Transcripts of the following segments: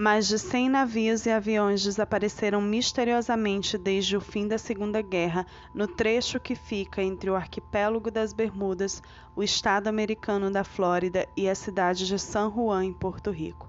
Mais de 100 navios e aviões desapareceram misteriosamente desde o fim da Segunda Guerra no trecho que fica entre o arquipélago das Bermudas, o estado americano da Flórida e a cidade de San Juan, em Porto Rico.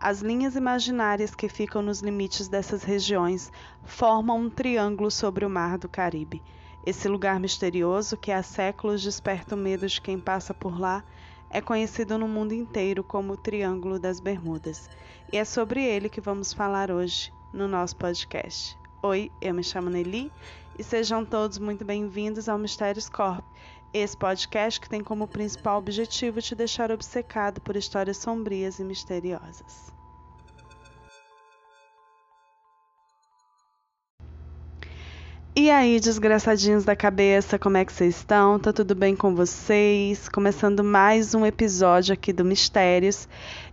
As linhas imaginárias que ficam nos limites dessas regiões formam um triângulo sobre o mar do Caribe. Esse lugar misterioso que há séculos desperta o medo de quem passa por lá é conhecido no mundo inteiro como o Triângulo das Bermudas, e é sobre ele que vamos falar hoje no nosso podcast. Oi, eu me chamo Nelly e sejam todos muito bem-vindos ao Mistérios Corp, esse podcast que tem como principal objetivo te deixar obcecado por histórias sombrias e misteriosas. E aí, desgraçadinhos da cabeça, como é que vocês estão? Tá tudo bem com vocês? Começando mais um episódio aqui do Mistérios.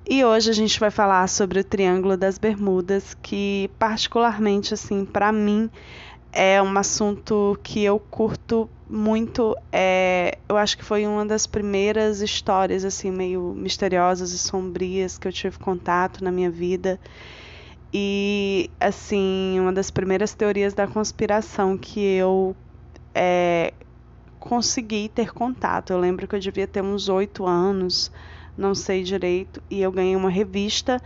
E hoje a gente vai falar sobre o Triângulo das Bermudas, que particularmente assim, para mim, é um assunto que eu curto muito. É, eu acho que foi uma das primeiras histórias assim meio misteriosas e sombrias que eu tive contato na minha vida. E, assim, uma das primeiras teorias da conspiração que eu é, consegui ter contato. Eu lembro que eu devia ter uns oito anos, não sei direito, e eu ganhei uma revista.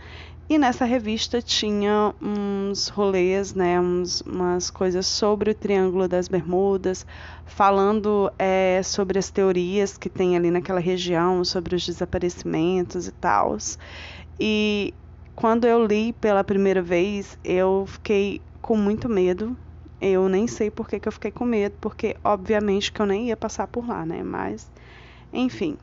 E nessa revista tinha uns rolês, né, uns, umas coisas sobre o Triângulo das Bermudas, falando é, sobre as teorias que tem ali naquela região, sobre os desaparecimentos e tal. E quando eu li pela primeira vez, eu fiquei com muito medo. Eu nem sei por que, que eu fiquei com medo, porque obviamente que eu nem ia passar por lá, né? Mas, enfim.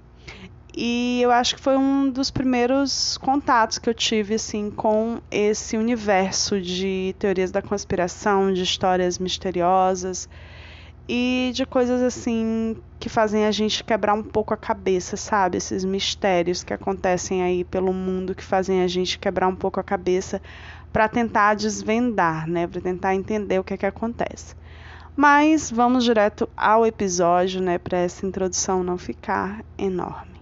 E eu acho que foi um dos primeiros contatos que eu tive assim com esse universo de teorias da conspiração, de histórias misteriosas e de coisas assim que fazem a gente quebrar um pouco a cabeça, sabe? Esses mistérios que acontecem aí pelo mundo que fazem a gente quebrar um pouco a cabeça para tentar desvendar, né? Para tentar entender o que é que acontece. Mas vamos direto ao episódio, né, para essa introdução não ficar enorme.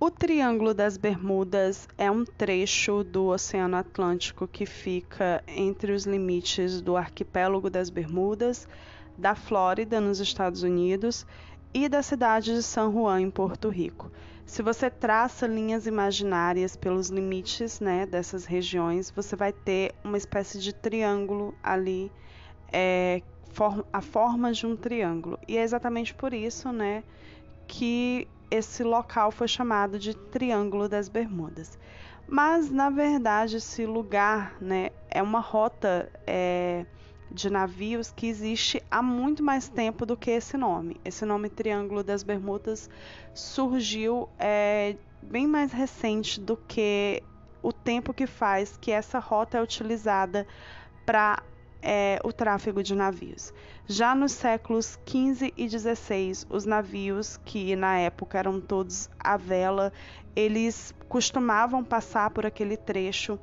O Triângulo das Bermudas é um trecho do Oceano Atlântico que fica entre os limites do Arquipélago das Bermudas, da Flórida, nos Estados Unidos, e da cidade de San Juan, em Porto Rico. Se você traça linhas imaginárias pelos limites né, dessas regiões, você vai ter uma espécie de triângulo ali, é, for a forma de um triângulo. E é exatamente por isso né, que esse local foi chamado de Triângulo das Bermudas. Mas, na verdade, esse lugar né, é uma rota é, de navios que existe há muito mais tempo do que esse nome. Esse nome Triângulo das Bermudas surgiu é, bem mais recente do que o tempo que faz que essa rota é utilizada para é, o tráfego de navios. Já nos séculos XV e XVI, os navios, que na época eram todos à vela, eles costumavam passar por aquele trecho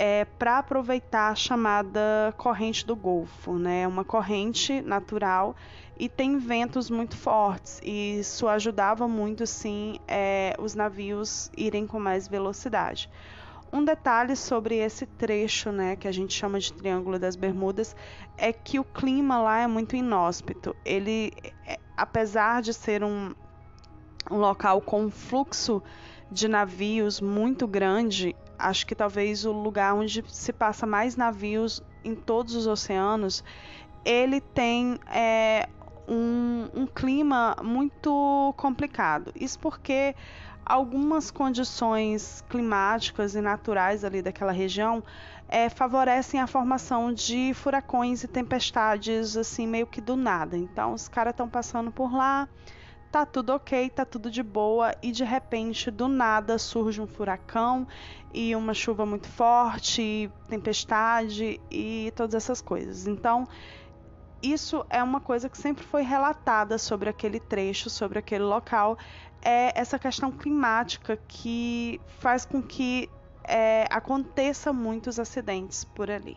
é, para aproveitar a chamada corrente do Golfo, né? Uma corrente natural e tem ventos muito fortes e isso ajudava muito, sim, é, os navios irem com mais velocidade. Um detalhe sobre esse trecho, né, que a gente chama de Triângulo das Bermudas, é que o clima lá é muito inóspito. Ele, é, apesar de ser um, um local com fluxo de navios muito grande, acho que talvez o lugar onde se passa mais navios em todos os oceanos, ele tem é, um, um clima muito complicado. Isso porque algumas condições climáticas e naturais ali daquela região é, favorecem a formação de furacões e tempestades assim meio que do nada. Então os caras estão passando por lá, tá tudo ok, tá tudo de boa e de repente do nada surge um furacão e uma chuva muito forte, tempestade e todas essas coisas. Então isso é uma coisa que sempre foi relatada sobre aquele trecho, sobre aquele local, é essa questão climática que faz com que é, aconteça muitos acidentes por ali.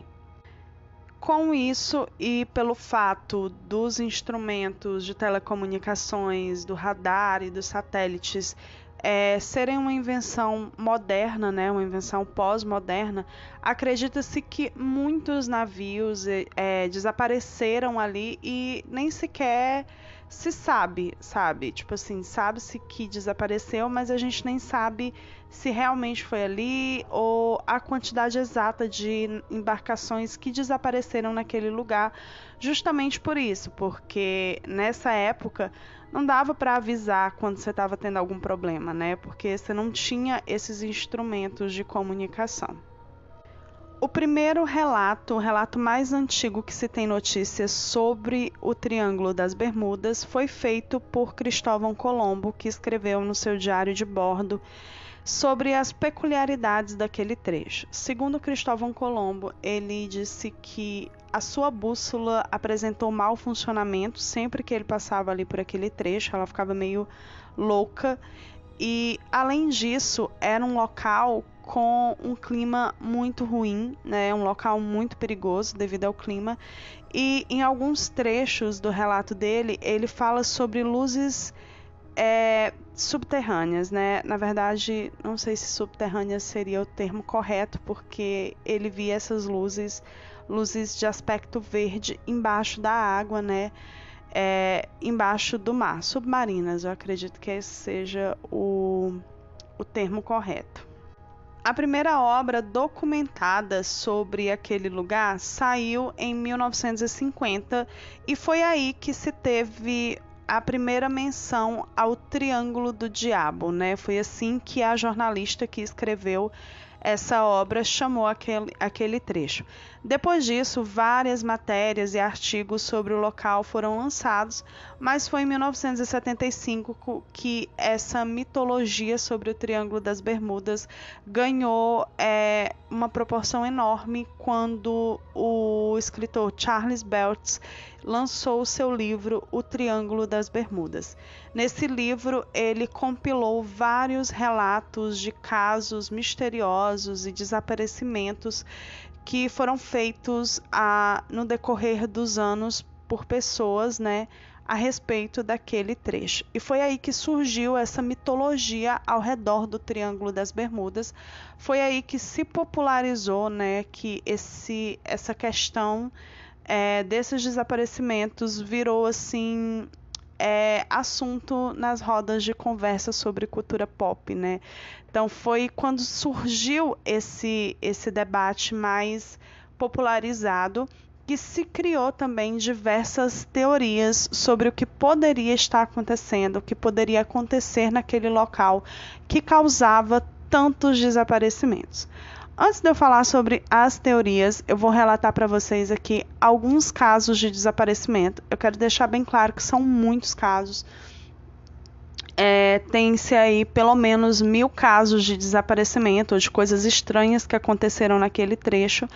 Com isso e pelo fato dos instrumentos de telecomunicações, do radar e dos satélites é, serem uma invenção moderna, né, uma invenção pós-moderna, acredita-se que muitos navios é, desapareceram ali e nem sequer se sabe, sabe? Tipo assim, sabe-se que desapareceu, mas a gente nem sabe se realmente foi ali ou a quantidade exata de embarcações que desapareceram naquele lugar, justamente por isso, porque nessa época não dava para avisar quando você estava tendo algum problema, né? Porque você não tinha esses instrumentos de comunicação. O primeiro relato, o relato mais antigo que se tem notícias sobre o Triângulo das Bermudas, foi feito por Cristóvão Colombo, que escreveu no seu diário de bordo sobre as peculiaridades daquele trecho. Segundo Cristóvão Colombo, ele disse que a sua bússola apresentou mau funcionamento sempre que ele passava ali por aquele trecho, ela ficava meio louca. E além disso, era um local com um clima muito ruim, né? Um local muito perigoso devido ao clima. E em alguns trechos do relato dele, ele fala sobre luzes é, subterrâneas, né? Na verdade, não sei se subterrâneas seria o termo correto, porque ele via essas luzes, luzes de aspecto verde embaixo da água, né? É, embaixo do mar, submarinas. Eu acredito que esse seja o, o termo correto. A primeira obra documentada sobre aquele lugar saiu em 1950 e foi aí que se teve a primeira menção ao Triângulo do Diabo, né? Foi assim que a jornalista que escreveu essa obra chamou aquele, aquele trecho. Depois disso, várias matérias e artigos sobre o local foram lançados, mas foi em 1975 que essa mitologia sobre o Triângulo das Bermudas ganhou é, uma proporção enorme quando o escritor Charles Belts lançou o seu livro O Triângulo das Bermudas. Nesse livro, ele compilou vários relatos de casos misteriosos e desaparecimentos que foram feitos a, no decorrer dos anos por pessoas, né, a respeito daquele trecho. E foi aí que surgiu essa mitologia ao redor do Triângulo das Bermudas. Foi aí que se popularizou, né, que esse essa questão é, desses desaparecimentos virou assim é, assunto nas rodas de conversa sobre cultura pop, né? Então foi quando surgiu esse esse debate mais popularizado que se criou também diversas teorias sobre o que poderia estar acontecendo, o que poderia acontecer naquele local que causava tantos desaparecimentos. Antes de eu falar sobre as teorias, eu vou relatar para vocês aqui alguns casos de desaparecimento. Eu quero deixar bem claro que são muitos casos. É, Tem-se aí pelo menos mil casos de desaparecimento ou de coisas estranhas que aconteceram naquele trecho.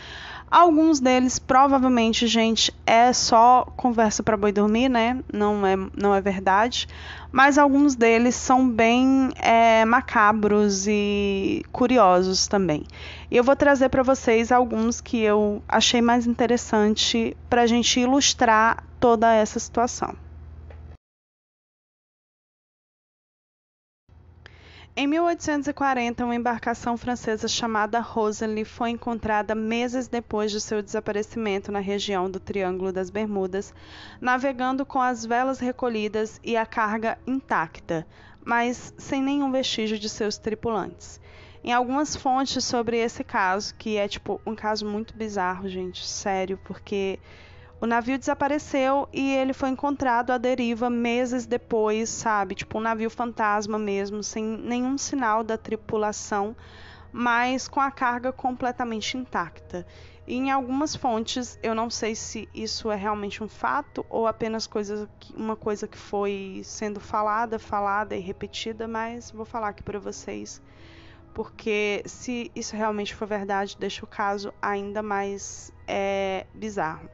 Alguns deles, provavelmente, gente, é só conversa para boi dormir, né? Não é, não é verdade. Mas alguns deles são bem é, macabros e curiosos também. E eu vou trazer para vocês alguns que eu achei mais interessante para a gente ilustrar toda essa situação. Em 1840, uma embarcação francesa chamada Rosalie foi encontrada meses depois de seu desaparecimento na região do Triângulo das Bermudas, navegando com as velas recolhidas e a carga intacta, mas sem nenhum vestígio de seus tripulantes. Em algumas fontes sobre esse caso, que é tipo um caso muito bizarro, gente, sério, porque o navio desapareceu e ele foi encontrado à deriva meses depois, sabe? Tipo um navio fantasma mesmo, sem nenhum sinal da tripulação, mas com a carga completamente intacta. E em algumas fontes, eu não sei se isso é realmente um fato ou apenas coisa, uma coisa que foi sendo falada, falada e repetida, mas vou falar aqui para vocês, porque se isso realmente for verdade, deixa o caso ainda mais é, bizarro.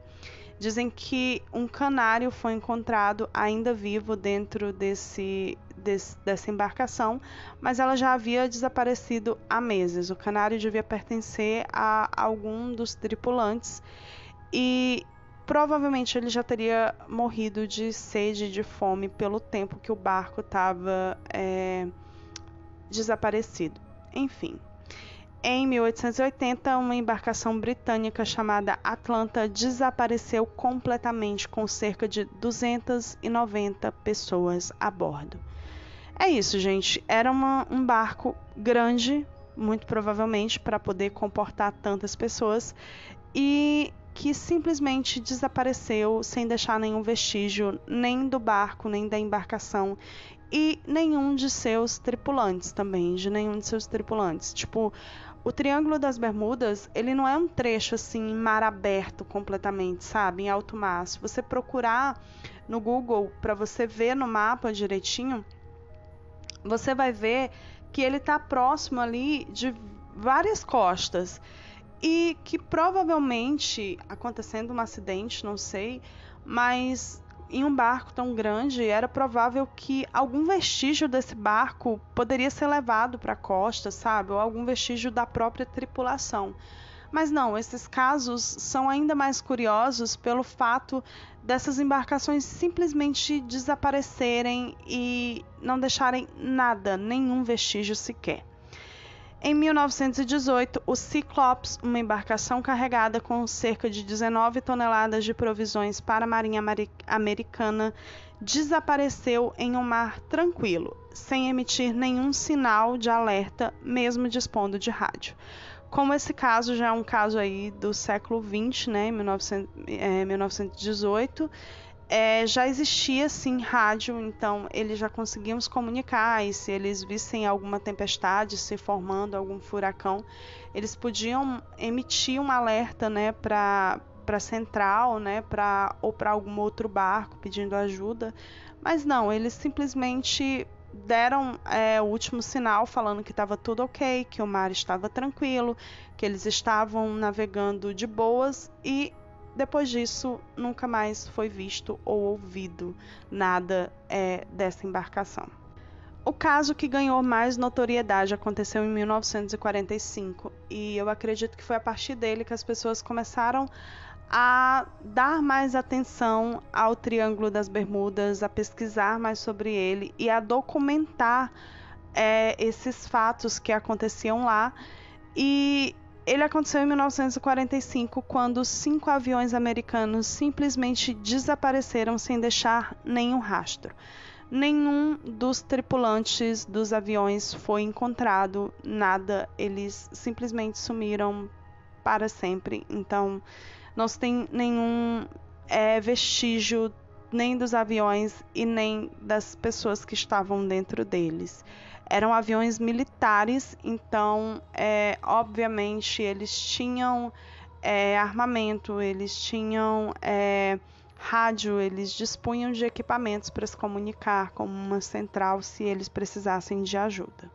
Dizem que um canário foi encontrado ainda vivo dentro desse, desse, dessa embarcação, mas ela já havia desaparecido há meses. O canário devia pertencer a algum dos tripulantes e provavelmente ele já teria morrido de sede e de fome pelo tempo que o barco estava é, desaparecido. Enfim. Em 1880, uma embarcação britânica chamada Atlanta desapareceu completamente com cerca de 290 pessoas a bordo. É isso, gente. Era uma, um barco grande, muito provavelmente, para poder comportar tantas pessoas e que simplesmente desapareceu sem deixar nenhum vestígio, nem do barco, nem da embarcação e nenhum de seus tripulantes também, de nenhum de seus tripulantes. Tipo, o Triângulo das Bermudas, ele não é um trecho assim mar aberto completamente, sabe, em alto mar. Se você procurar no Google para você ver no mapa direitinho, você vai ver que ele está próximo ali de várias costas e que provavelmente acontecendo um acidente, não sei, mas em um barco tão grande, era provável que algum vestígio desse barco poderia ser levado para a costa, sabe? Ou algum vestígio da própria tripulação. Mas não, esses casos são ainda mais curiosos pelo fato dessas embarcações simplesmente desaparecerem e não deixarem nada, nenhum vestígio sequer. Em 1918, o Cyclops, uma embarcação carregada com cerca de 19 toneladas de provisões para a Marinha Americana, desapareceu em um mar tranquilo, sem emitir nenhum sinal de alerta, mesmo dispondo de rádio. Como esse caso já é um caso aí do século 20, né, 1900, é, 1918, é, já existia sim rádio, então eles já conseguiam se comunicar e se eles vissem alguma tempestade se formando, algum furacão, eles podiam emitir um alerta, né, para para central, né, para ou para algum outro barco pedindo ajuda, mas não, eles simplesmente deram é, o último sinal falando que estava tudo ok, que o mar estava tranquilo, que eles estavam navegando de boas e depois disso, nunca mais foi visto ou ouvido nada é, dessa embarcação. O caso que ganhou mais notoriedade aconteceu em 1945 e eu acredito que foi a partir dele que as pessoas começaram a dar mais atenção ao Triângulo das Bermudas, a pesquisar mais sobre ele e a documentar é, esses fatos que aconteciam lá. E ele aconteceu em 1945, quando cinco aviões americanos simplesmente desapareceram sem deixar nenhum rastro. Nenhum dos tripulantes dos aviões foi encontrado, nada, eles simplesmente sumiram para sempre. Então, não se tem nenhum é, vestígio nem dos aviões e nem das pessoas que estavam dentro deles eram aviões militares, então, é, obviamente, eles tinham é, armamento, eles tinham é, rádio, eles dispunham de equipamentos para se comunicar com uma central se eles precisassem de ajuda.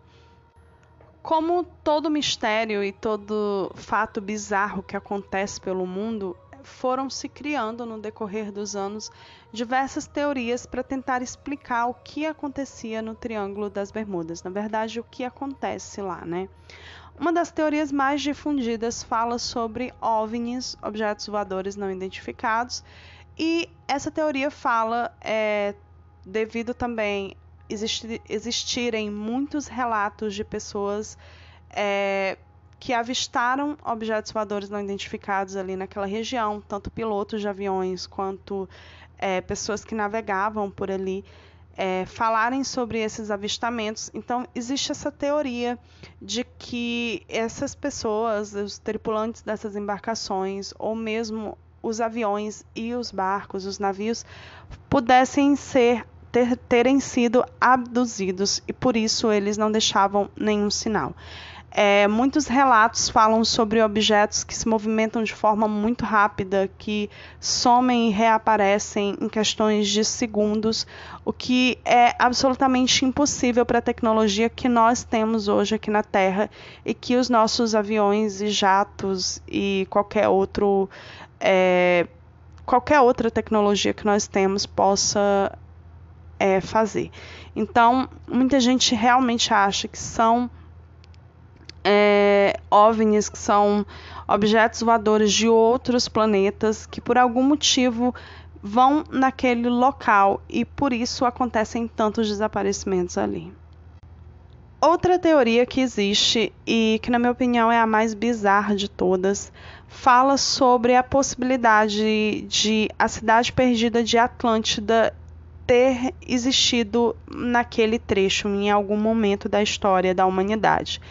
Como todo mistério e todo fato bizarro que acontece pelo mundo, foram se criando no decorrer dos anos diversas teorias para tentar explicar o que acontecia no Triângulo das Bermudas, na verdade, o que acontece lá, né? Uma das teorias mais difundidas fala sobre OVNIs, objetos voadores não identificados, e essa teoria fala, é, devido também existir, existirem muitos relatos de pessoas é, que avistaram objetos voadores não identificados ali naquela região, tanto pilotos de aviões quanto é, pessoas que navegavam por ali é, falarem sobre esses avistamentos. Então, existe essa teoria de que essas pessoas, os tripulantes dessas embarcações, ou mesmo os aviões e os barcos, os navios, pudessem ser ter, terem sido abduzidos e por isso eles não deixavam nenhum sinal. É, muitos relatos falam sobre objetos que se movimentam de forma muito rápida, que somem e reaparecem em questões de segundos, o que é absolutamente impossível para a tecnologia que nós temos hoje aqui na Terra e que os nossos aviões e jatos e qualquer outro é, qualquer outra tecnologia que nós temos possa é, fazer. Então, muita gente realmente acha que são é, OVNIs, que são objetos voadores de outros planetas que por algum motivo vão naquele local e por isso acontecem tantos desaparecimentos ali. Outra teoria que existe e que, na minha opinião, é a mais bizarra de todas, fala sobre a possibilidade de a cidade perdida de Atlântida ter existido naquele trecho em algum momento da história da humanidade.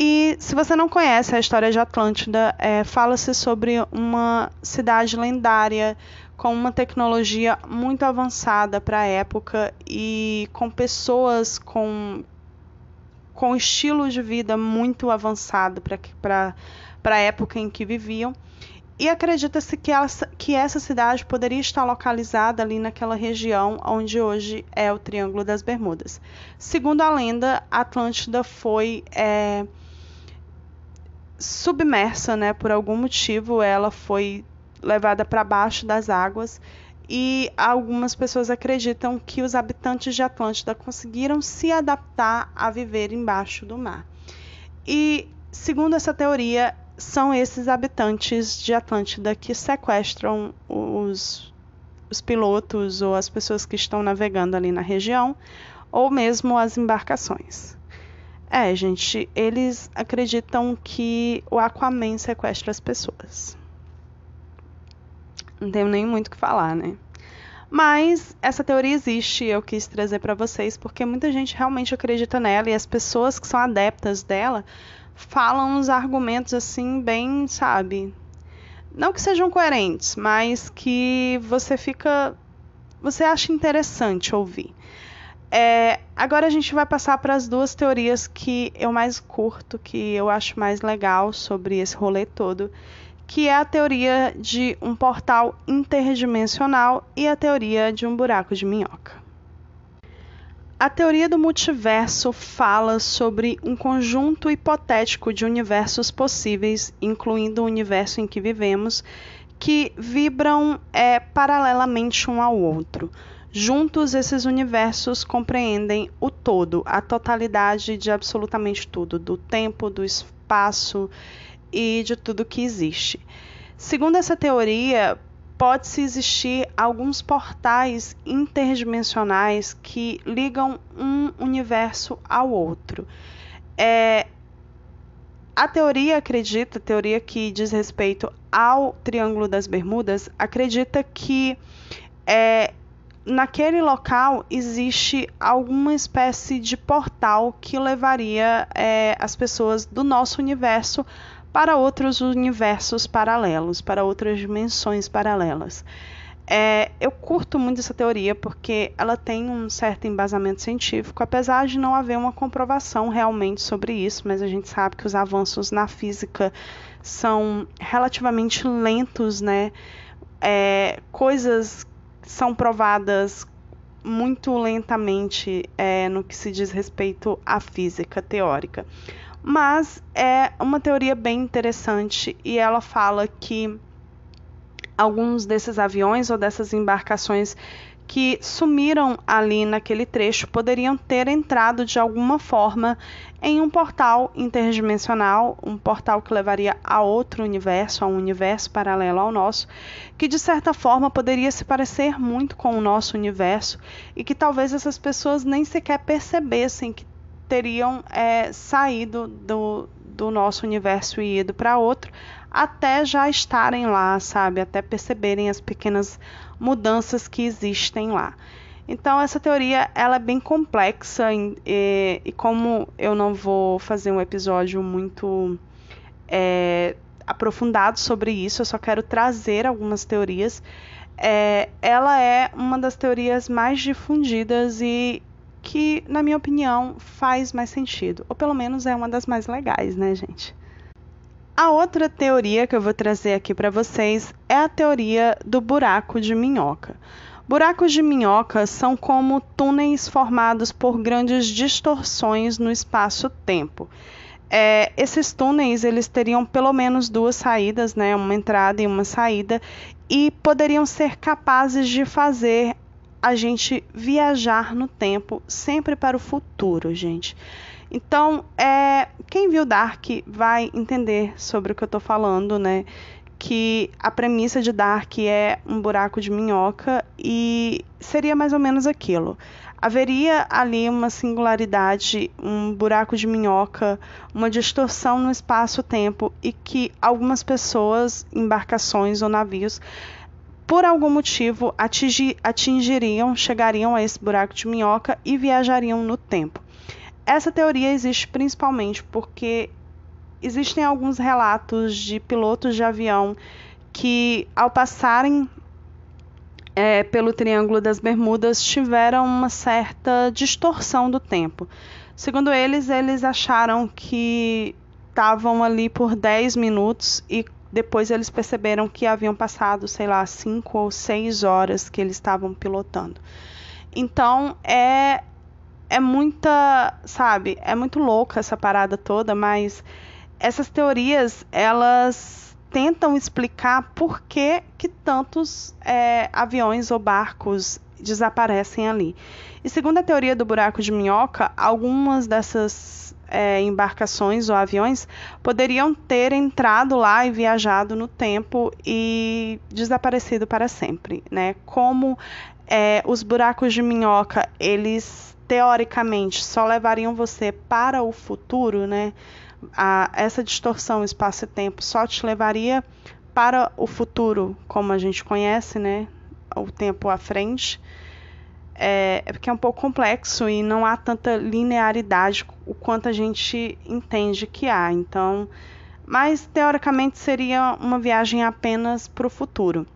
E se você não conhece a história de Atlântida, é, fala-se sobre uma cidade lendária com uma tecnologia muito avançada para a época e com pessoas com, com estilo de vida muito avançado para a época em que viviam. E acredita-se que, que essa cidade poderia estar localizada ali naquela região onde hoje é o Triângulo das Bermudas. Segundo a lenda, Atlântida foi é, submersa, né? Por algum motivo, ela foi levada para baixo das águas e algumas pessoas acreditam que os habitantes de Atlântida conseguiram se adaptar a viver embaixo do mar. E, segundo essa teoria, são esses habitantes de Atlântida que sequestram os, os pilotos ou as pessoas que estão navegando ali na região, ou mesmo as embarcações. É, gente, eles acreditam que o Aquaman sequestra as pessoas. Não tenho nem muito o que falar, né? Mas essa teoria existe e eu quis trazer para vocês porque muita gente realmente acredita nela e as pessoas que são adeptas dela falam uns argumentos assim, bem, sabe? Não que sejam coerentes, mas que você fica. Você acha interessante ouvir. É, agora a gente vai passar para as duas teorias que eu mais curto, que eu acho mais legal sobre esse rolê todo, que é a teoria de um portal interdimensional e a teoria de um buraco de minhoca. A teoria do multiverso fala sobre um conjunto hipotético de universos possíveis, incluindo o universo em que vivemos, que vibram é, paralelamente um ao outro. Juntos, esses universos compreendem o todo, a totalidade de absolutamente tudo, do tempo, do espaço e de tudo que existe. Segundo essa teoria, pode-se existir alguns portais interdimensionais que ligam um universo ao outro. É, a teoria acredita, a teoria que diz respeito ao Triângulo das Bermudas, acredita que é, naquele local existe alguma espécie de portal que levaria é, as pessoas do nosso universo para outros universos paralelos, para outras dimensões paralelas. É, eu curto muito essa teoria porque ela tem um certo embasamento científico, apesar de não haver uma comprovação realmente sobre isso, mas a gente sabe que os avanços na física são relativamente lentos, né? É, coisas são provadas muito lentamente é, no que se diz respeito à física teórica. Mas é uma teoria bem interessante e ela fala que alguns desses aviões ou dessas embarcações que sumiram ali naquele trecho poderiam ter entrado de alguma forma em um portal interdimensional, um portal que levaria a outro universo, a um universo paralelo ao nosso, que de certa forma poderia se parecer muito com o nosso universo e que talvez essas pessoas nem sequer percebessem que teriam é, saído do, do nosso universo e ido para outro, até já estarem lá, sabe? Até perceberem as pequenas mudanças que existem lá. Então essa teoria ela é bem complexa e, e como eu não vou fazer um episódio muito é, aprofundado sobre isso, eu só quero trazer algumas teorias. É, ela é uma das teorias mais difundidas e que, na minha opinião, faz mais sentido, ou pelo menos é uma das mais legais, né, gente? A outra teoria que eu vou trazer aqui para vocês é a teoria do buraco de minhoca. Buracos de minhoca são como túneis formados por grandes distorções no espaço-tempo. É, esses túneis eles teriam pelo menos duas saídas, né, uma entrada e uma saída, e poderiam ser capazes de fazer a gente viajar no tempo sempre para o futuro, gente. Então, é, quem viu Dark vai entender sobre o que eu estou falando, né? que a premissa de Dark é um buraco de minhoca e seria mais ou menos aquilo. Haveria ali uma singularidade, um buraco de minhoca, uma distorção no espaço-tempo e que algumas pessoas, embarcações ou navios, por algum motivo atingir, atingiriam, chegariam a esse buraco de minhoca e viajariam no tempo. Essa teoria existe principalmente porque existem alguns relatos de pilotos de avião que, ao passarem é, pelo Triângulo das Bermudas tiveram uma certa distorção do tempo. Segundo eles, eles acharam que estavam ali por 10 minutos e depois eles perceberam que haviam passado, sei lá, 5 ou 6 horas que eles estavam pilotando. Então é é muita, sabe, é muito louca essa parada toda, mas essas teorias elas tentam explicar por que, que tantos é, aviões ou barcos desaparecem ali. E segundo a teoria do buraco de minhoca, algumas dessas é, embarcações ou aviões poderiam ter entrado lá e viajado no tempo e desaparecido para sempre, né? Como é, os buracos de minhoca, eles teoricamente só levariam você para o futuro, né? a, essa distorção espaço-tempo só te levaria para o futuro, como a gente conhece, né? O tempo à frente. É, é porque é um pouco complexo e não há tanta linearidade o quanto a gente entende que há. Então, mas teoricamente seria uma viagem apenas para o futuro.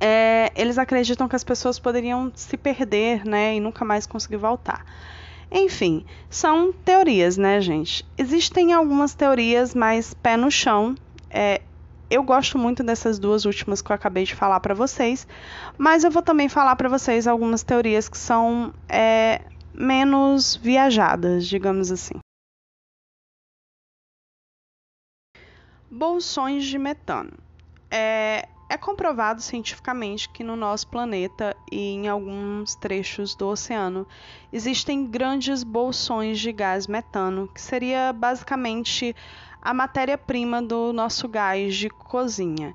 É, eles acreditam que as pessoas poderiam se perder, né, e nunca mais conseguir voltar. Enfim, são teorias, né, gente? Existem algumas teorias mais pé no chão. É, eu gosto muito dessas duas últimas que eu acabei de falar para vocês, mas eu vou também falar para vocês algumas teorias que são é, menos viajadas, digamos assim. Bolsões de metano. É, é comprovado cientificamente que no nosso planeta e em alguns trechos do oceano existem grandes bolsões de gás metano, que seria basicamente a matéria-prima do nosso gás de cozinha.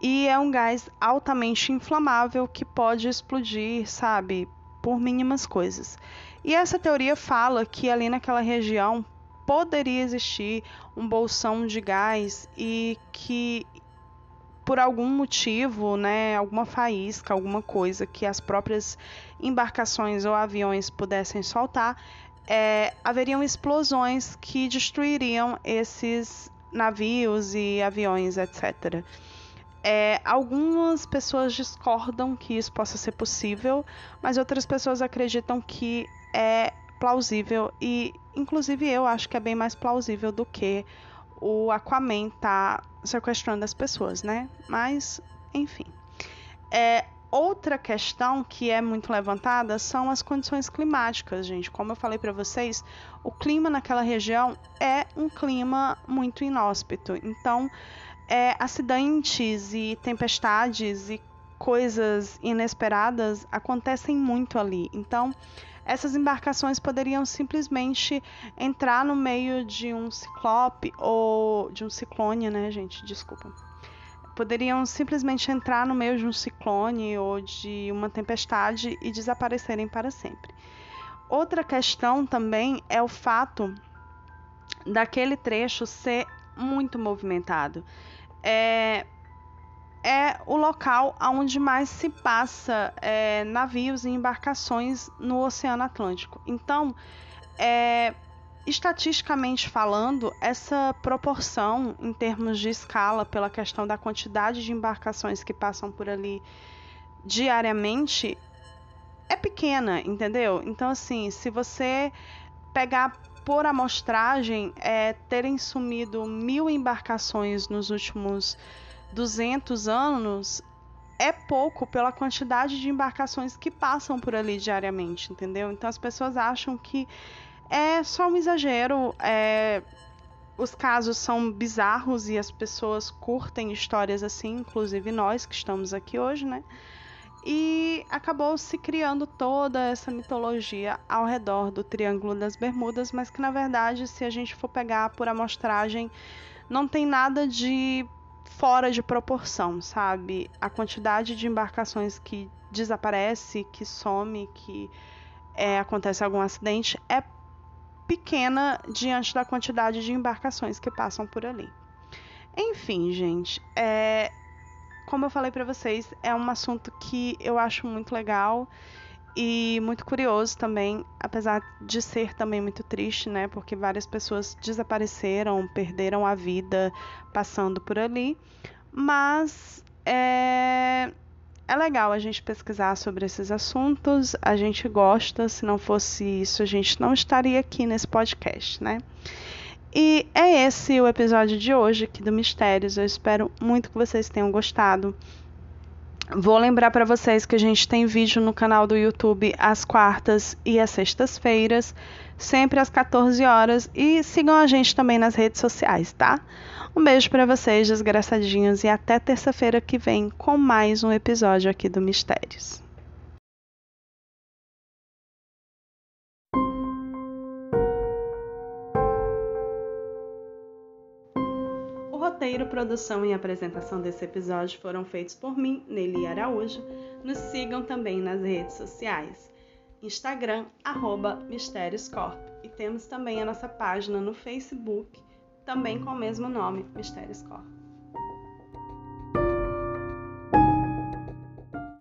E é um gás altamente inflamável que pode explodir, sabe, por mínimas coisas. E essa teoria fala que ali naquela região poderia existir um bolsão de gás e que por algum motivo, né, alguma faísca, alguma coisa que as próprias embarcações ou aviões pudessem soltar, é, haveriam explosões que destruiriam esses navios e aviões, etc. É, algumas pessoas discordam que isso possa ser possível, mas outras pessoas acreditam que é plausível e, inclusive, eu acho que é bem mais plausível do que o Aquaman tá sequestrando as pessoas, né? Mas, enfim. É, outra questão que é muito levantada são as condições climáticas, gente. Como eu falei para vocês, o clima naquela região é um clima muito inóspito. Então, é, acidentes e tempestades e coisas inesperadas acontecem muito ali. Então, essas embarcações poderiam simplesmente entrar no meio de um ciclope ou de um ciclone, né, gente? Desculpa. Poderiam simplesmente entrar no meio de um ciclone ou de uma tempestade e desaparecerem para sempre. Outra questão também é o fato daquele trecho ser muito movimentado. É, é o local onde mais se passa é, navios e embarcações no Oceano Atlântico. Então, é, estatisticamente falando, essa proporção em termos de escala, pela questão da quantidade de embarcações que passam por ali diariamente, é pequena, entendeu? Então, assim, se você pegar por amostragem, é, terem sumido mil embarcações nos últimos 200 anos é pouco pela quantidade de embarcações que passam por ali diariamente, entendeu? Então as pessoas acham que é só um exagero, é... os casos são bizarros e as pessoas curtem histórias assim, inclusive nós que estamos aqui hoje, né? E acabou se criando toda essa mitologia ao redor do Triângulo das Bermudas, mas que na verdade, se a gente for pegar por amostragem, não tem nada de fora de proporção, sabe? A quantidade de embarcações que desaparece, que some, que é, acontece algum acidente é pequena diante da quantidade de embarcações que passam por ali. Enfim, gente, é, como eu falei para vocês, é um assunto que eu acho muito legal e muito curioso também, apesar de ser também muito triste, né? Porque várias pessoas desapareceram, perderam a vida passando por ali. Mas é, é legal a gente pesquisar sobre esses assuntos, a gente gosta, se não fosse isso, a gente não estaria aqui nesse podcast, né? E é esse o episódio de hoje aqui do Mistérios. Eu espero muito que vocês tenham gostado. Vou lembrar para vocês que a gente tem vídeo no canal do YouTube às quartas e às sextas-feiras, sempre às 14 horas. E sigam a gente também nas redes sociais, tá? Um beijo para vocês, desgraçadinhos, e até terça-feira que vem com mais um episódio aqui do Mistérios. Roteiro, produção e apresentação desse episódio foram feitos por mim, Nelly Araújo. Nos sigam também nas redes sociais. Instagram, arroba Mistérioscorp. E temos também a nossa página no Facebook, também com o mesmo nome, Mistérios Corp.